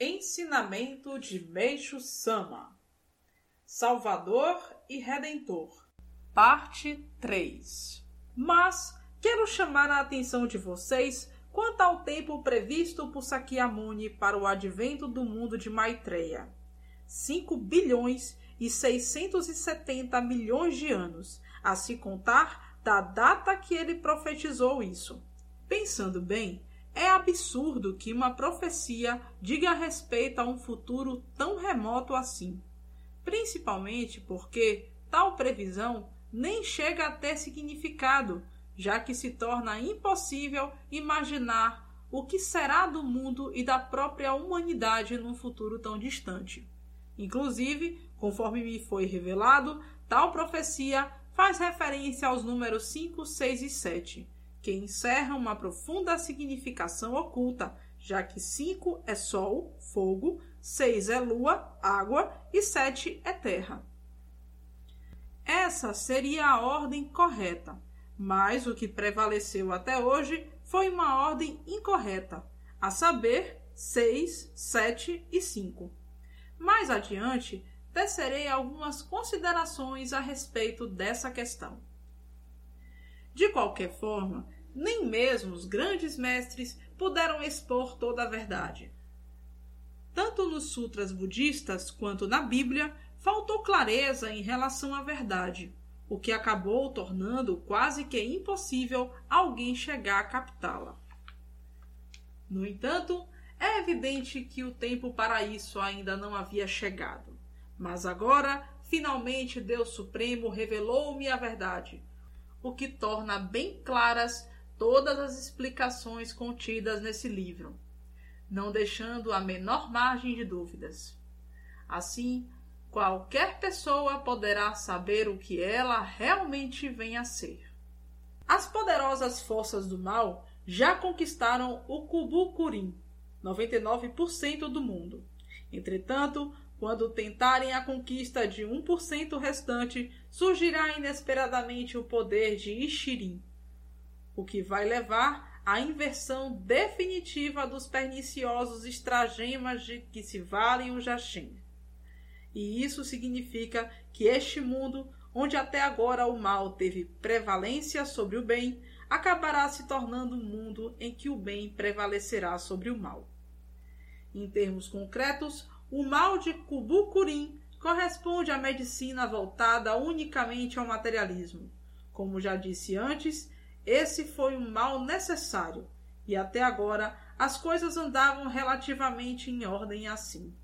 Ensinamento de Meixo Sama Salvador e Redentor Parte 3 Mas quero chamar a atenção de vocês quanto ao tempo previsto por Sakyamuni para o advento do mundo de Maitreya. 5 bilhões e 670 milhões de anos, a se contar da data que ele profetizou isso. Pensando bem, é absurdo que uma profecia diga respeito a um futuro tão remoto assim, principalmente porque tal previsão nem chega a ter significado, já que se torna impossível imaginar o que será do mundo e da própria humanidade num futuro tão distante. Inclusive, conforme me foi revelado, tal profecia faz referência aos números 5, 6 e 7 que encerra uma profunda significação oculta, já que 5 é Sol, fogo, 6 é Lua, água e 7 é terra. Essa seria a ordem correta, mas o que prevaleceu até hoje foi uma ordem incorreta, a saber, 6, 7 e 5. Mais adiante, tecerei algumas considerações a respeito dessa questão. De qualquer forma, nem mesmo os grandes mestres puderam expor toda a verdade. Tanto nos sutras budistas quanto na Bíblia, faltou clareza em relação à verdade, o que acabou tornando quase que impossível alguém chegar a captá-la. No entanto, é evidente que o tempo para isso ainda não havia chegado. Mas agora, finalmente, Deus Supremo revelou-me a verdade, o que torna bem claras todas as explicações contidas nesse livro, não deixando a menor margem de dúvidas. Assim, qualquer pessoa poderá saber o que ela realmente vem a ser. As poderosas forças do mal já conquistaram o Kubukurin, 99% do mundo. Entretanto, quando tentarem a conquista de 1% restante, surgirá inesperadamente o poder de Ishirin, o que vai levar à inversão definitiva dos perniciosos estragemas de que se valem o Jaxim. E isso significa que este mundo, onde até agora o mal teve prevalência sobre o bem, acabará se tornando um mundo em que o bem prevalecerá sobre o mal. Em termos concretos, o mal de Kubukurin corresponde à medicina voltada unicamente ao materialismo. Como já disse antes, esse foi um mal necessário, e até agora as coisas andavam relativamente em ordem assim.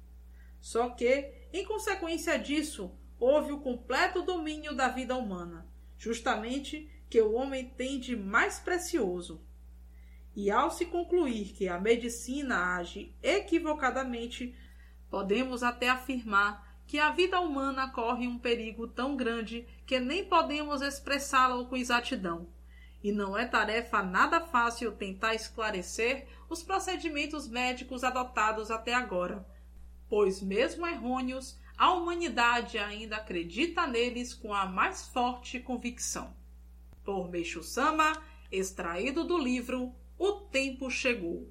Só que, em consequência disso, houve o completo domínio da vida humana, justamente que o homem tem de mais precioso. E ao se concluir que a medicina age equivocadamente, Podemos até afirmar que a vida humana corre um perigo tão grande que nem podemos expressá-lo com exatidão. E não é tarefa nada fácil tentar esclarecer os procedimentos médicos adotados até agora, pois, mesmo errôneos, a humanidade ainda acredita neles com a mais forte convicção. Por Meixo Sama, extraído do livro O Tempo Chegou.